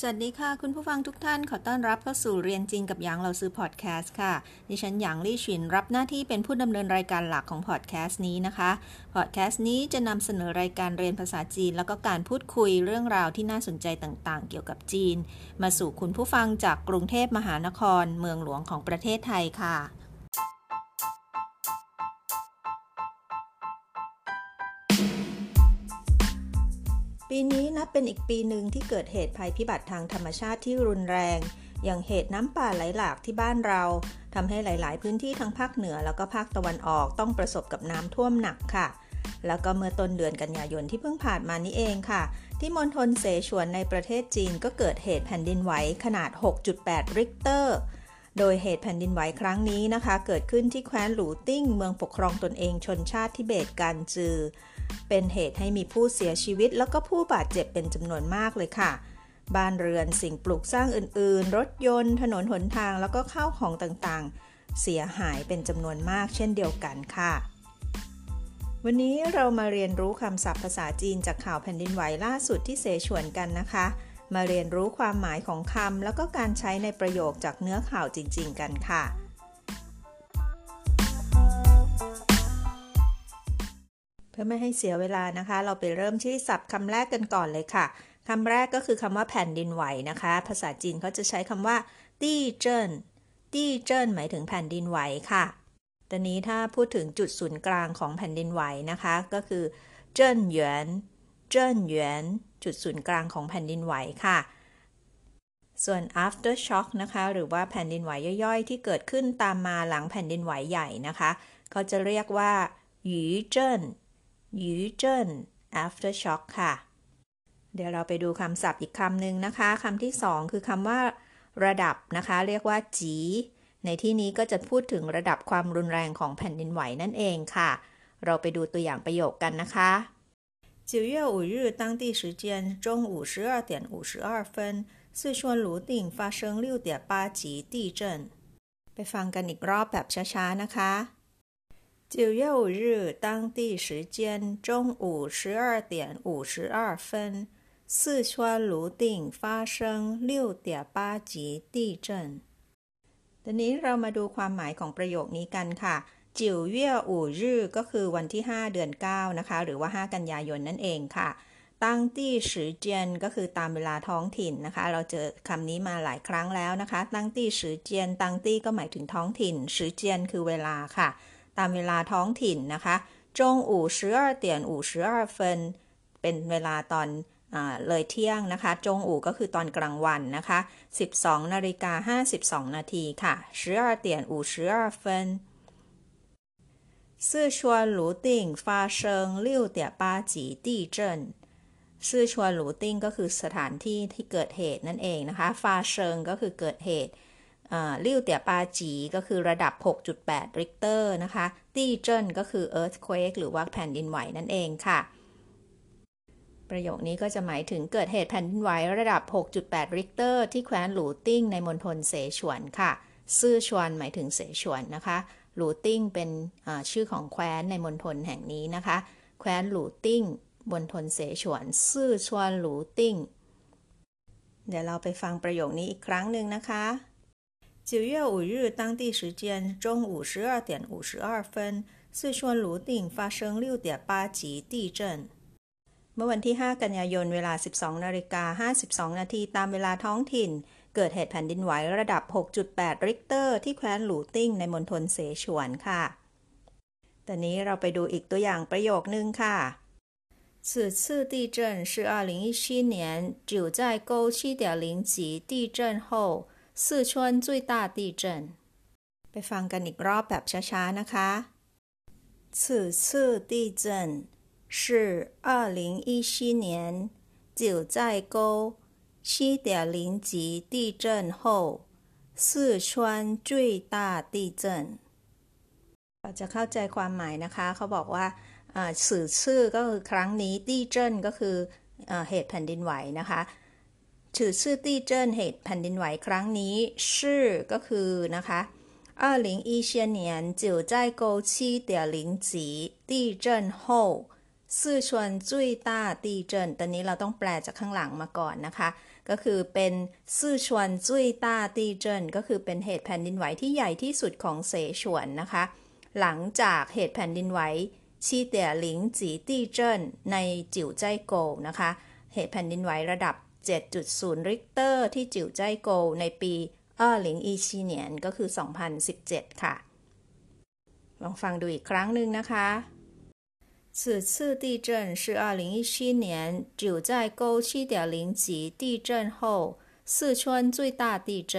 สวัสดีค่ะ คุณผู้ฟังทุกท่านขอต้อนรับเข้าสู่เรียนจริงกับหยางเราซื้อพอดแคสต์ค่ะ ดิฉันหยางลี่ชินรับหน้าที่เป็นผู้ดำเนินรายการหลักของพอดแคสต์นี้นะคะพอดแคสต์นี้จะนำเสนอรายการเรียนภาษาจีน แล้วก็การพูดคุยเรื่องราวที่น่าสนใจต่างๆ เกี่ยวกับจีน มาสู่คุณผู้ฟังจากกรุงเทพมหานคร เมืองหลวงของประเทศไทยค่ะ ปีนี้นับเป็นอีกปีหนึ่งที่เกิดเหตุภัยพิบัติทางธรรมชาติที่รุนแรง อย่างเหตุน้ำป่าไหลหลากที่บ้านเราทำให้หลาย ๆ พื้นที่ทั้งภาคเหนือแล้วก็ภาคตะวันออกต้องประสบกับน้ำท่วมหนักค่ะ แล้วก็เมื่อต้นเดือนกันยายนที่เพิ่งผ่านมานี้เองค่ะ ที่มณฑลเสฉวนในประเทศจีนก็เกิดเหตุแผ่นดินไหวขนาด 6.8 ริกเตอร์โดยเหตุแผ่นดินไหวครั้งนี้นะคะ เกิดขึ้นที่แคว้นหลูติ้ง เมืองปกครองตนเองชนชาติทิเบตกันจือ เป็นเหตุให้มีผู้เสียชีวิต แล้วก็ผู้บาดเจ็บเป็นจำนวนมากเลยค่ะ บ้านเรือนสิ่งปลูกสร้างอื่นๆ รถยนต์ ถนนหนทางแล้วก็ข้าวของต่างๆ เสียหายเป็นจำนวนมากเช่นเดียวกันค่ะ วันนี้เรามาเรียนรู้คำศัพท์ภาษาจีนจากข่าวแผ่นดินไหวล่าสุดที่เสฉวนกันนะคะ มาเรียนรู้ความหมายของคำแล้วก็การใช้ในประโยคจากเนื้อข่าวจริง ๆ กันค่ะ เพื่อไม่ให้เสียเวลานะคะ เราไปเริ่มที่ศัพท์คำแรกกันก่อนเลยค่ะคำแรกก็คือคำว่าแผ่นดินไหวนะคะ ภาษาจีนเขาจะใช้คำว่าตี้เจิ้นตี้เจิ้นหมายถึงแผ่นดินไหวค่ะตอนนี้ถ้าพูดถึงจุดศูนย์กลางของแผ่นดินไหวนะคะ ก็คือเจิ้นหยวนเจิ้นหยวนจุดศูนย์กลางของแผ่นดินไหวค่ะ ส่วน after shock นะคะ หรือว่าแผ่นดินไหวย่อยๆ ที่เกิดขึ้นตามมาหลังแผ่นดินไหวใหญ่นะคะ เขาจะเรียกว่าหยีเจิ้น หยูเจิ้น after shock ค่ะ เดี๋ยวเราไปดูคำศัพท์อีกคำหนึ่งนะคะคำที่สองคือคำว่า ระดับนะคะ เรียกว่าจี ในที่นี้ก็จะพูดถึงระดับความรุนแรงของแผ่นดินไหวนั่นเองค่ะ เราไปดูตัวอย่างประโยคกันนะคะ九月五日当地时间中午十二点五十二分四川泸定发生六点八级地震ไปฟังกันอีกรอบแบบช้าๆนะคะ 九月五日当地时间中午十二点五十二分，四川泸定发生六点八级地震。ตอนนี้เรามาดูความหมายของประโยคนี้กันค่ะจิวเย่อู่รื่อก็คือวันที่ 5 เดือน 9 นะคะ หรือว่า 5 กันยายนนั่นเองค่ะ ตั้งตี้สือเจียนก็คือตามเวลาท้องถิ่นนะคะ เราเจอคำนี้มาหลายครั้งแล้วนะคะ ตั้งตี้สือเจียน ตั้งตี้ก็หมายถึงท้องถิ่นสือเจียนคือเวลาค่ะ ตามเวลาท้องถิ่นนะคะจงอู่สิบ二点五十二分เป็นเวลาตอนเลยเที่ยงนะคะ จงอู่ก็คือตอนกลางวันนะคะ 12นาฬิกา52นาทีค่ะ12点52分四川泸定发生6.8级地震ซื่อชวนหลูติ้งก็คือสถานที่ที่เกิดเหตุนั่นเองนะคะ ฟาเชิงก็คือเกิดเหตุ ลิ่วเตียปาจีก็คือระดับ 6.8 ริกเตอร์นะคะ 地震 ก็คือ earthquake หรือว่าแผ่นดินไหวนั่นเองค่ะ ประโยคนี้ก็จะหมายถึงเกิดเหตุแผ่นดินไหวระดับ 6.8 ริกเตอร์ที่แคว้นหลูติ้งในมณฑลเสฉวนค่ะ 四川 หมายถึงเสฉวนนะคะหลูติ้งเป็นชื่อของแคว้นในมณฑลแห่งนี้นะคะ แคว้นหลูติ้งมณฑลเสฉวน 四川泸定 เดี๋ยวเราไปฟังประโยคนี้อีกครั้งหนึ่งนะคะ 九月五日当地时间中午十二点五十二分，四川泸定发生六点八级地震。เมื่อวันที่ 5 กันยายน เวลา 12นาฬิกา52 นาทีตามเวลาท้องถิ่น เกิดเหตุแผ่นดินไหวระดับ 6.8 ริกเตอร์ ที่แคว้นหลูติ้งในมณฑลเสฉวนค่ะ ตอนนี้เราไปดูอีกตัวอย่างประโยคนึงค่ะ此次地震是2017年九寨沟7.0级地震后 四川最大地震ไปฟังกันอีกรอบแบบช้าๆนะคะ此次地震是二零一七年九寨沟七点零级地震后四川最大地震เราจะเข้าใจความหมายนะคะ เขาบอกว่าสื่อชื่อก็คือครั้งนี้ตีเจิ้นก็คือเหตุแผ่นดินไหวนะคะ 此次地震เหตุแผ่นดินไหวครั้งนี้ชื่อก็คือนะคะ二零一七年九在沟七点零级地震后四川最大地震ตอนนี้เราต้องแปลจากข้างหลังมาก่อนนะคะ ก็คือเป็นซื่อชวนจุยต้าตีเจินก็คือเป็นเหตุแผ่นดินไหวที่ใหญ่ที่สุดของเสฉวนนะคะ หลังจากเหตุแผ่นดินไหวชีเตียหลิงจีตีเจินในจิ๋วใจโกนะคะ เหตุแผ่นดินไหวระดับ 7.0 ริกเตอร์ที่จิ๋วใจโกในปี2 0 1 7เนียนก็คือ 2017 ค่ะ ลองฟังดูอีกครั้งหนึ่งนะคะ此次地震是二零一七年九寨沟七点零级地震后四川最大地震。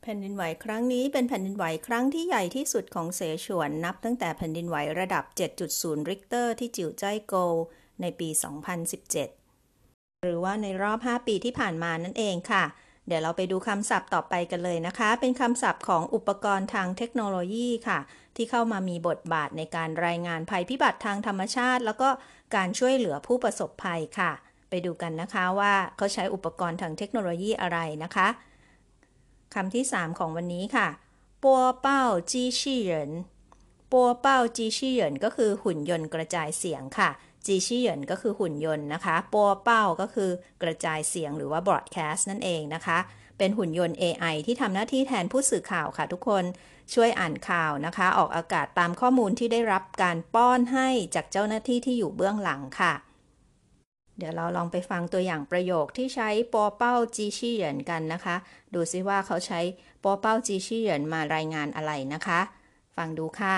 แผ่นดินไหวครั้งนี้เป็นแผ่นดินไหวครั้งที่ใหญ่ที่สุดของเสฉวนนับตั้งแต่แผ่นดินไหวระดับ 7.0 ริกเตอร์ที่จิ๋วใจโกในปี 2017 หรือว่าในรอบ 5 ปีที่ผ่านมานั่นเองค่ะ เดี๋ยวเราไปดูคำศัพท์ต่อไปกันเลยนะคะ เป็นคำศัพท์ของอุปกรณ์ทางเทคโนโลยีค่ะ ที่เข้ามามีบทบาทในการรายงานภัยพิบัติทางธรรมชาติ แล้วก็การช่วยเหลือผู้ประสบภัยค่ะ ไปดูกันนะคะว่าเขาใช้อุปกรณ์ทางเทคโนโลยีอะไรนะคะคำที่ 3 ของวันนี้ค่ะปัวเป้าจีชี่เหรินปัวเป้าจีชี่เหรินก็คือหุ่นยนต์กระจายเสียงค่ะ จีชี่เหรินก็คือหุ่นยนต์นะคะปัวเป้าก็คือกระจายเสียงหรือว่า broadcast นั่นเองนะคะ เป็นหุ่นยนต์ AI ที่ทำหน้าที่แทนผู้สื่อข่าวค่ะทุกคนช่วยอ่านข่าวนะคะ ออกอากาศตามข้อมูลที่ได้รับการป้อนให้จากเจ้าหน้าที่ที่อยู่เบื้องหลังค่ะ เดี๋ยวเราลองไปฟังตัวอย่างประโยคที่ใช้ปอเป้าจีชี่เหรินกันนะคะ ดูซิว่าเขาใช้ปอเป้าจีชี่เหรินมารายงานอะไรนะคะ ฟังดูค่ะ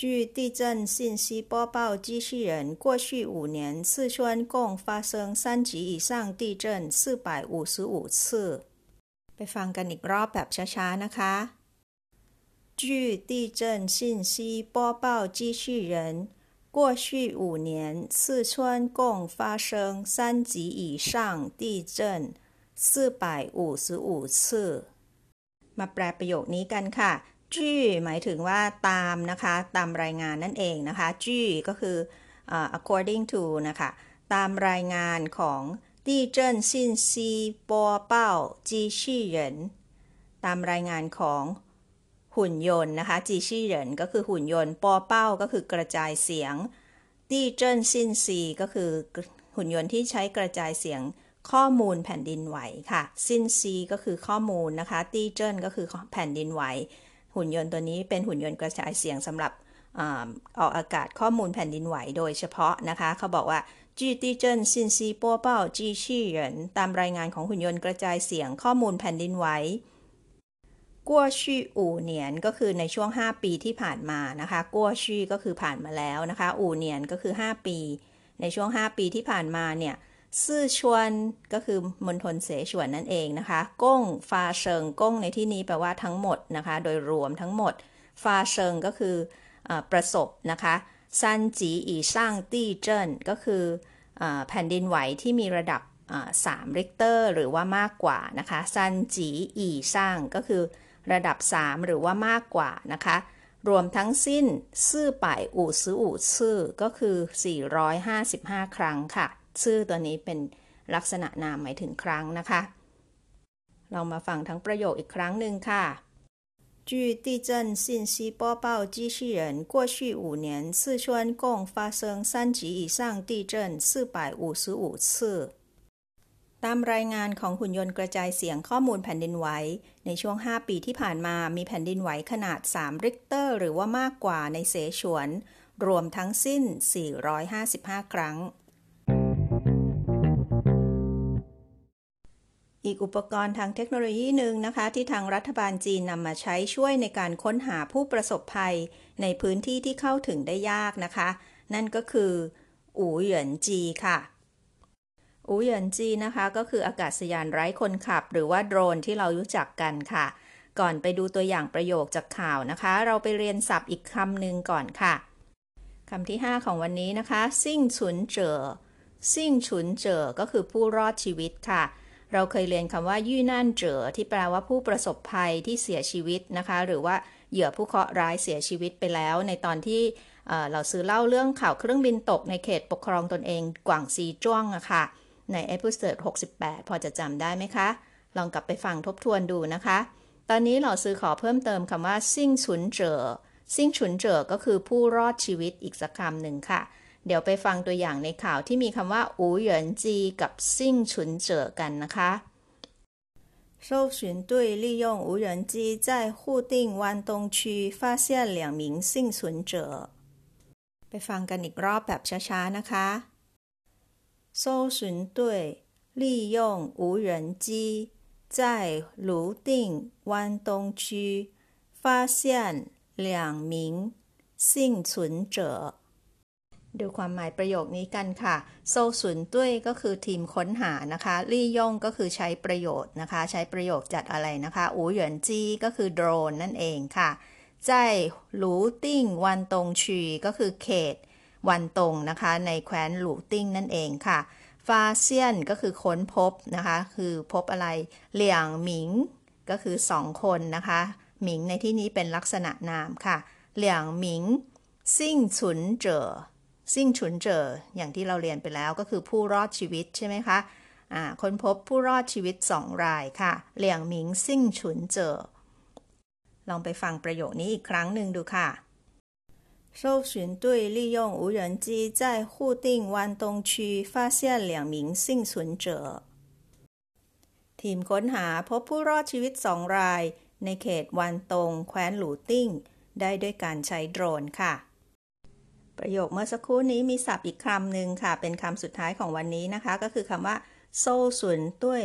据地震信息播报机器人，过去五年，四川共发生三级以上地震四百五十五次。ไปฟังกันอีกรอบแบบช้าๆนะคะ据地震信息播报机器人，过去五年，四川共发生三级以上地震四百五十五次。มาแปลประโยคนี้กันค่ะ จี้หมายถึงว่าตามนะคะ ตามรายงานนั่นเองนะคะจี้ก็คือ according to นะคะ ตามรายงานของดีเจิ้นซินซีปอเป้า机器人 ตามรายงานของหุ่นยนต์นะคะ 机器人 ก็คือหุ่นยนต์ 播报 ก็คือกระจายเสียง 地震信息 ก็คือหุ่นยนต์ที่ใช้กระจายเสียงข้อมูลแผ่นดินไหวค่ะ信息 ก็คือข้อมูลนะคะ 地震 ก็คือแผ่นดินไหว หุ่นยนต์ตัวนี้เป็นหุ่นยนต์กระจายเสียงสำหรับออกอากาศข้อมูลแผ่นดินไหวโดยเฉพาะนะคะ เขาบอกว่าจีดีเจินซินซีปอเป้าจีชี่เหรินตามรายงานของหุ่นยนต์กระจายเสียงข้อมูลแผ่นดินไหวกัวชี่อู่เหนียนก็คือในช่วง 5 ปีที่ผ่านมานะคะกัวชี่ก็คือผ่านมาแล้วนะคะ อู่เหนียนก็คือ 5 ปี ในช่วง 5 ปีที่ผ่านมาเนี่ย ซื่อชวนก็คือมณฑลเสฉวนนั่นเองนะคะก้งฟาเชิงก้งในที่นี้แปลว่าทั้งหมดนะคะ โดยรวมทั้งหมด ฟาเชิงก็คือประสบนะคะ 三级以上地震 ก็คืออแผ่นดินไหวที่มีระดับ3ริกเตอร์หรือว่ามากกว่านะคะ三级以上 ก็คือระดับ 3 หรือว่ามากกว่านะคะ รวมทั้งสิ้น四百五十五次 ก็คือ 455 ครั้งค่ะ ซื่อตัวนี้เป็นลักษณะนามหมายถึงครั้งนะคะ เรามาฟังทั้งประโยคอีกครั้งหนึ่งค่ะ据地震信息播报机器人，过去五年，四川共发生三级以上地震四百五十五次。ตามรายงานของหุ่นยนต์กระจายเสียงข้อมูลแผ่นดินไหวในช่วง 5 ปีที่ผ่านมามีแผ่นดินไหวขนาด 3 ริกเตอร์ หรือว่ามากกว่าในเสฉวน รวมทั้งสิ้น 455 ครั้ง อีกอุปกรณ์ทางเทคโนโลยีหนึ่งนะคะ ที่ทางรัฐบาลจีนนำมาใช้ช่วยในการค้นหาผู้ประสบภัย ในพื้นที่ที่เข้าถึงได้ยากนะคะ นั่นก็คืออู่เหยินจีค่ะ อูเหยินจีนะคะ ก็คืออากาศยานไร้คนขับ หรือว่าโดรนที่เรารู้จักกันค่ะ ก่อนไปดูตัวอย่างประโยคจากข่าวนะคะ เราไปเรียนศัพท์อีกคำหนึ่งก่อนค่ะคำที่ 5 ของวันนี้นะคะ ซิ่งฉุนเจอ幸存者 ก็คือผู้รอดชีวิตค่ะ เราเคยเรียนคำว่า遇难者 ที่แปลว่าผู้ประสบภัยที่เสียชีวิตนะคะ หรือว่าเหยื่อผู้เคราะห์ร้ายเสียชีวิตไปแล้ว ในตอนที่เหล่าซือเล่าเรื่องข่าวเครื่องบินตกในเขตปกครองตนเองกวางซีจ้วงอะค่ะ ใน episode 68 พอจะจำได้ไหมคะ ลองกลับไปฟังทบทวนดูนะคะ ตอนนี้เหล่าซือขอเพิ่มเติมคำว่า幸存者 幸存者 ก็คือผู้รอดชีวิตอีกสักคำหนึ่งค่ะ เดี๋ยวไปฟังตัวอย่างในข่าวที่มีคำว่าอูเหยินจีกับซิ่งฉุนเจอกันนะคะ搜寻队利用无人机在沪定湾东区发现两名幸存者。ไปฟังกันอีกรอบแบบช้าๆนะคะ搜寻队利用无人机在泸定湾东区发现两名幸存者。 ดูความหมายประโยคนี้กันค่ะ โซสุนตุ้ยก็คือทีมค้นหานะคะ ลี่ย่งก็คือใช้ประโยชน์นะคะ ใช้ประโยชน์จัดอะไรนะคะอูหยินจีก็คือโดรนนั่นเองค่ะใจหลูติ้งวันตงชีก็คือเขต วันตงนะคะ ในแคว้นหลูติ้งนั่นเองค่ะ ฟาเซียนก็คือค้นพบนะคะ คือพบอะไรเหลียงหมิงก็คือสองคนนะคะหมิงในที่นี้เป็นลักษณะนามค่ะ เหลียงหมิงซิ่งฉุนเจอ ซิ่งฉุนเจออย่างที่เราเรียนไปแล้วก็คือผู้รอดชีวิตใช่ไหมคะอ่าคนพบผู้รอดชีวิตสองรายค่ะ เหลียงหมิงซิ่งฉุนเจอลองไปฟังประโยคนี้อีกครั้งหนึ่งดูค่ะ搜寻队利用无人机在沪定湾东区发现两名幸存者。ทีมค้นหาพบผู้รอดชีวิตสองราย ในเขตวันตงแคว้นหลูติ้ง ได้ด้วยการใช้โดรนค่ะ ประโยคเมื่อสักครู่นี้มีศัพท์อีกคำหนึ่งค่ะ เป็นคำสุดท้ายของวันนี้นะคะ ก็คือคำว่าโซสุนตุ้ย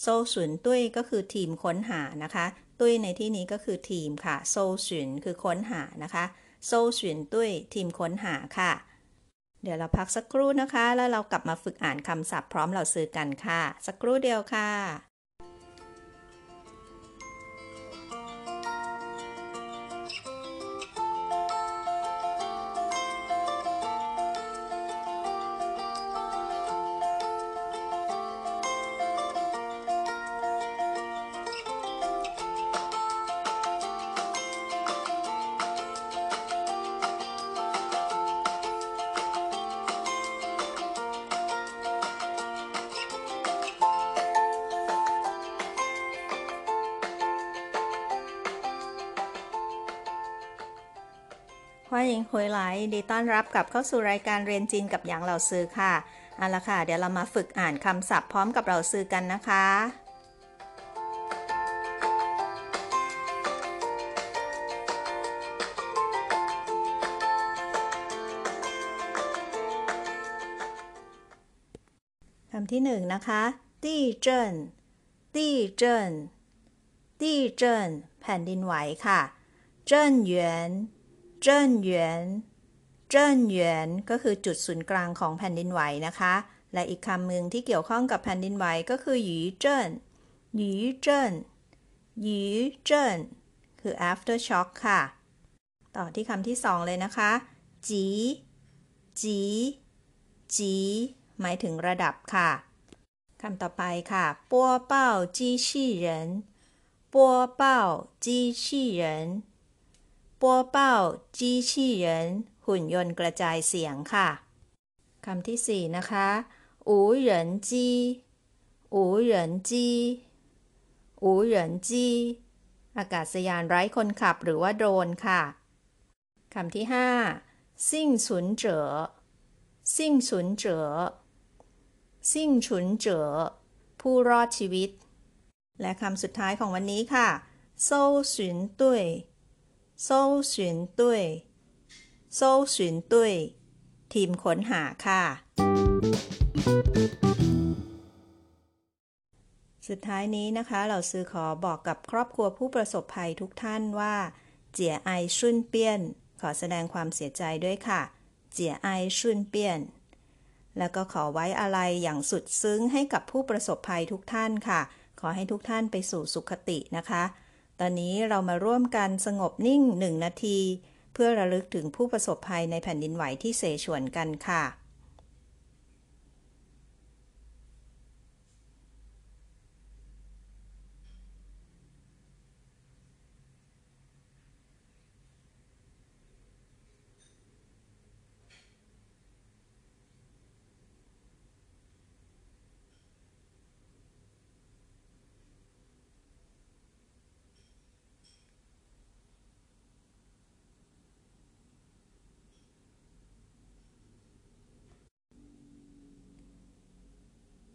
โซสุนตุ้ยก็คือทีมค้นหานะคะ ตุ้ยในที่นี้ก็คือทีมค่ะ โซสุนคือค้นหานะคะ โซสุนตุ้ยทีมค้นหาค่ะ เดี๋ยวเราพักสักครู่นะคะ แล้วเรากลับมาฝึกอ่านคำศัพท์พร้อมเราซื้อกันค่ะ สักครู่เดียวค่ะ ว่ายิงคุยไหลดีต้อนรับกับเข้าสู่รายการเรียนจีนกับหยางเหล่าซือค่ะเอาละค่ะ เดี๋ยวเรามาฝึกอ่านคำศัพท์พร้อมกับเหล่าซือกันนะคะ คำที่หนึ่งนะคะตี้เจิ้นตี้เจิ้นตี้เจิ้นแผ่นดินไหวค่ะ เจิ้นหยวน เจิ้นหยวนเจิ้นหยวนก็คือจุดศูนย์กลางของแผ่นดินไหวนะคะ และอีกคำหนึ่งที่เกี่ยวข้องกับแผ่นดินไหวก็คือหยีเจิ้นหยีเจิ้นหยีเจิ้นคือ after shock ค่ะ ต่อที่คำที่สองเลยนะคะจีจีจีหมายถึงระดับค่ะคำต่อไปค่ะปัวเป้าจีชี่เหรินปัวเป้าจีชี่เหริน ปัวเป้าจีชี่เหรินหุ่นยนต์กระจายเสียงค่ะคำที่สี่นะคะอูเหรินจีอูเหรินจีอูเหรินจีอากาศยานไร้คนขับหรือว่าโดรนค่ะคำที่ห้าซิ่งสุนเจ๋อซิ่งสุนเจ๋อซิ่งฉุนเจ๋อผู้รอดชีวิต และคำสุดท้ายของวันนี้ค่ะโซ่ฉุนตุ้ย โซ่ฉุนตุ้ยโซ่ฉุนตุ้ยทีมค้นหาค่ะ สุดท้ายนี้นะคะ เราซื้อขอบอกกับครอบครัวผู้ประสบภัยทุกท่านว่า เจียไอชุนเปี้ยน ขอแสดงความเสียใจด้วยค่ะ เจียไอชุนเปี้ยน แล้วก็ขอไว้อะไรอย่างสุดซึ้งให้กับผู้ประสบภัยทุกท่านค่ะ ขอให้ทุกท่านไปสู่สุขตินะคะ ตอนนี้เรามาร่วมกันสงบนิ่งหนึ่งนาที เพื่อระลึกถึงผู้ประสบภัยในแผ่นดินไหวที่เสฉวนกันค่ะ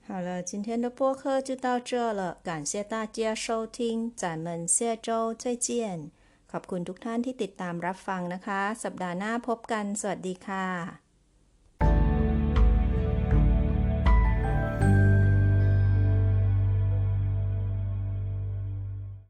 好了，今天的播客就到这了，感谢大家收听，咱们下周再见。ขอบคุณทุกท่านที่ติดตามรับฟังนะคะ สัปดาห์หน้าพบกัน สวัสดีค่ะ